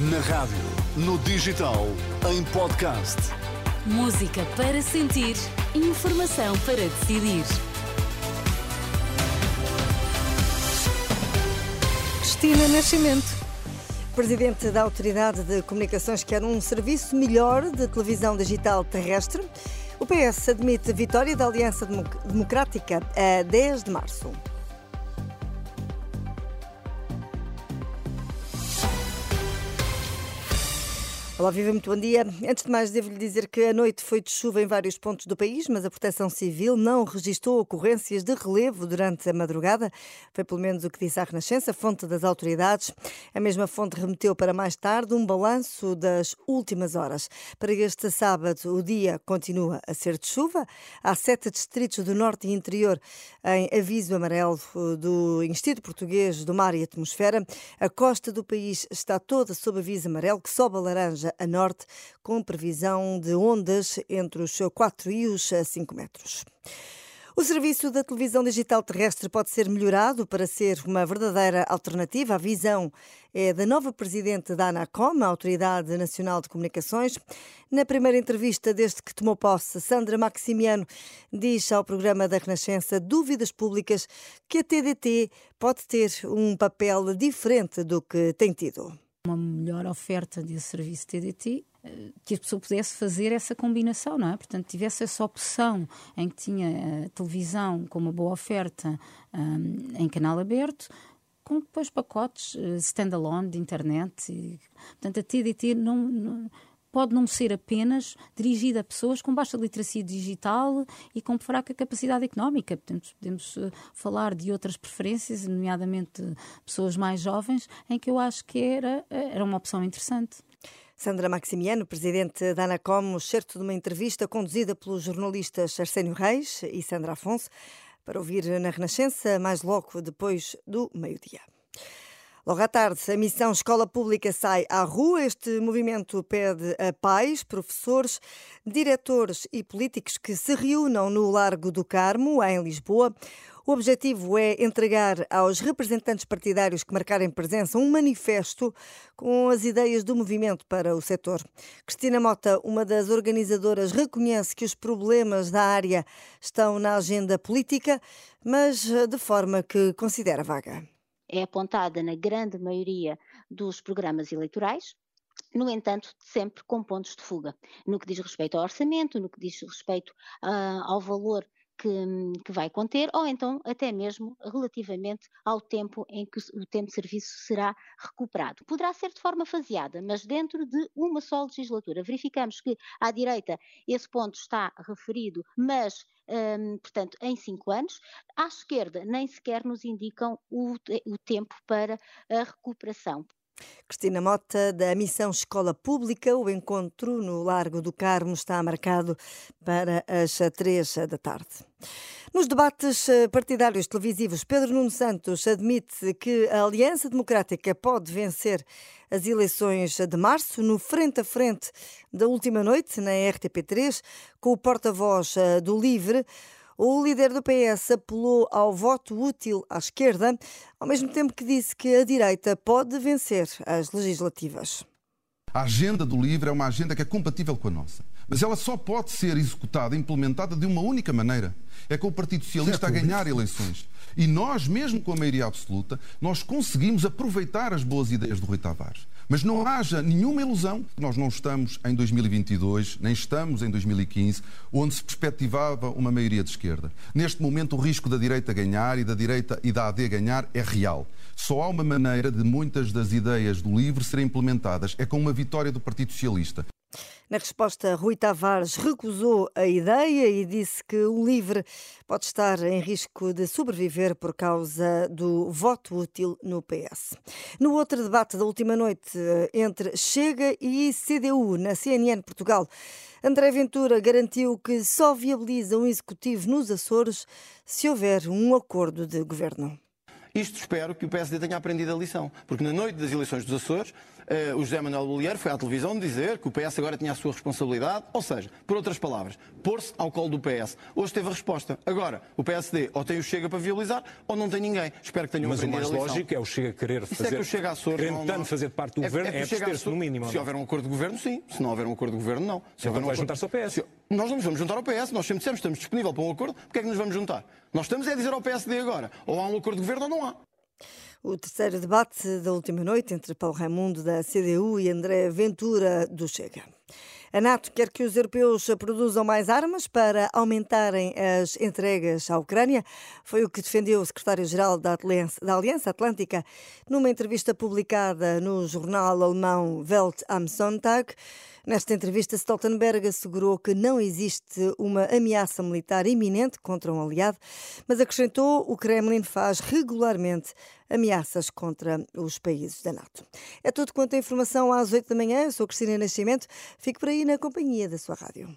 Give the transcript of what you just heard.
Na rádio, no digital, em podcast. Música para sentir, informação para decidir. Cristina Nascimento. Presidente da Autoridade de Comunicações quer um serviço melhor de televisão digital terrestre. O PS admite vitória da Aliança Democrática a 10 de março. Olá, Viva, muito bom dia. Antes de mais, devo-lhe dizer que a noite foi de chuva em vários pontos do país, mas a Proteção Civil não registrou ocorrências de relevo durante a madrugada. Foi pelo menos o que disse a Renascença, fonte das autoridades. A mesma fonte remeteu para mais tarde um balanço das últimas horas. Para este sábado, o dia continua a ser de chuva. Há sete distritos do norte e interior em aviso amarelo do Instituto Português do Mar e Atmosfera. A costa do país está toda sob aviso amarelo, que sobe a laranja a norte, com previsão de ondas entre os 4 e os 5 metros. O serviço da televisão digital terrestre pode ser melhorado para ser uma verdadeira alternativa. A visão é da nova presidente da ANACOM, a Autoridade Nacional de Comunicações. Na primeira entrevista desde que tomou posse, Sandra Maximiano diz ao programa da Renascença Dúvidas Públicas que a TDT pode ter um papel diferente do que tem tido uma melhor oferta de serviço TDT, eh, que a pessoa pudesse fazer essa combinação, não é? Portanto, tivesse essa opção em que tinha a televisão com uma boa oferta um, em canal aberto, com depois pacotes uh, standalone de internet. E, portanto, a TDT não, não pode não ser apenas dirigida a pessoas com baixa literacia digital e com fraca capacidade económica. Portanto, podemos uh, falar de outras preferências, nomeadamente pessoas mais jovens, em que eu acho que era, eh, era uma opção interessante. Sandra Maximiano, presidente da Anacom, certo de uma entrevista conduzida pelos jornalistas Arsénio Reis e Sandra Afonso, para ouvir na Renascença, mais logo depois do meio-dia. Logo à tarde, a missão Escola Pública sai à rua. Este movimento pede a pais, professores, diretores e políticos que se reúnam no Largo do Carmo, em Lisboa. O objetivo é entregar aos representantes partidários que marcarem presença um manifesto com as ideias do movimento para o setor. Cristina Mota, uma das organizadoras, reconhece que os problemas da área estão na agenda política, mas de forma que considera vaga é apontada na grande maioria dos programas eleitorais, no entanto, sempre com pontos de fuga, no que diz respeito ao orçamento, no que diz respeito uh, ao valor que, que, vai conter, ou então até mesmo relativamente ao tempo em que o tempo de serviço será recuperado. Poderá ser de forma faseada, mas dentro de uma só legislatura. Verificamos que à direita esse ponto está referido, mas um, portanto, em cinco anos. À esquerda, nem sequer nos indicam o, o tempo para a recuperação. Cristina Mota, da Missão Escola Pública. O encontro no Largo do Carmo está marcado para as três da tarde. Nos debates eh, partidários televisivos, Pedro Nuno Santos admite que a Aliança Democrática pode vencer as eleições de março no frente a frente da última noite na RTP3 com o porta-voz eh, do Livre. O líder do PS apelou ao voto útil à esquerda, ao mesmo tempo que disse que a direita pode vencer as legislativas. A agenda do LIVRE é uma agenda que é compatível com a nossa. Mas ela só pode ser executada, implementada de uma única maneira. É com o Partido Socialista a ganhar eleições. E nós, mesmo com a maioria absoluta, nós conseguimos aproveitar as boas ideias do Rui Tavares. Mas não haja nenhuma ilusão. Nós não estamos em 2022, nem estamos em 2015, onde se perspectivava uma maioria de esquerda. Neste momento, o risco da direita ganhar e da direita e da AD ganhar é real. Só há uma maneira de muitas das ideias do LIVRE serem implementadas, é com uma vitória do Partido Socialista. Na resposta, Rui Tavares recusou a ideia e disse que o LIVRE pode estar em risco de sobreviver por causa do voto útil no PS. No outro debate da última noite entre Chega e CDU na CNN Portugal, André Ventura garantiu que só viabiliza um executivo nos Açores se houver um acordo de governo. Isto espero que o PSD tenha aprendido a lição, porque na noite das eleições dos Açores, uh, o José Manuel Bolieiro foi à televisão dizer que o PS agora tinha a sua responsabilidade, ou seja, por outras palavras, pôr-se ao colo do PS. Hoje teve a resposta. Agora, o PSD ou tem o Chega para viabilizar ou não tem ninguém. Espero que tenham Mas a o mais lógico é o Chega querer Isso fazer... é que o Chega Açores... Querendo tanto fazer parte do é, governo, é, é abster-se no mínimo. Se houver um acordo de governo, sim. Se não houver um acordo de governo, não. Se então houver um vai juntar-se ao PS. Se... Nós não nos vamos juntar ao PS. Nós sempre dissemos que estamos disponíveis para um acordo. Porquê é que nos vamos juntar? Nós estamos é a dizer ao PSD agora. Ou há um acordo de governo ou não há. O terceiro debate da última noite entre Paulo Raimundo da CDU e André Ventura do Chega. A NATO quer que os europeus produzam mais armas para aumentarem as entregas à Ucrânia. Foi o que defendeu o secretário-geral da Aliança Atlântica numa entrevista publicada no jornal alemão Welt am Sonntag. Nesta entrevista, Stoltenberg assegurou que não existe uma ameaça militar iminente contra um aliado, mas acrescentou o Kremlin faz regularmente ameaças contra os países da NATO. É tudo quanto a informação às 8 da manhã. Eu sou Cristina Nascimento. Fique por aí na companhia da sua rádio.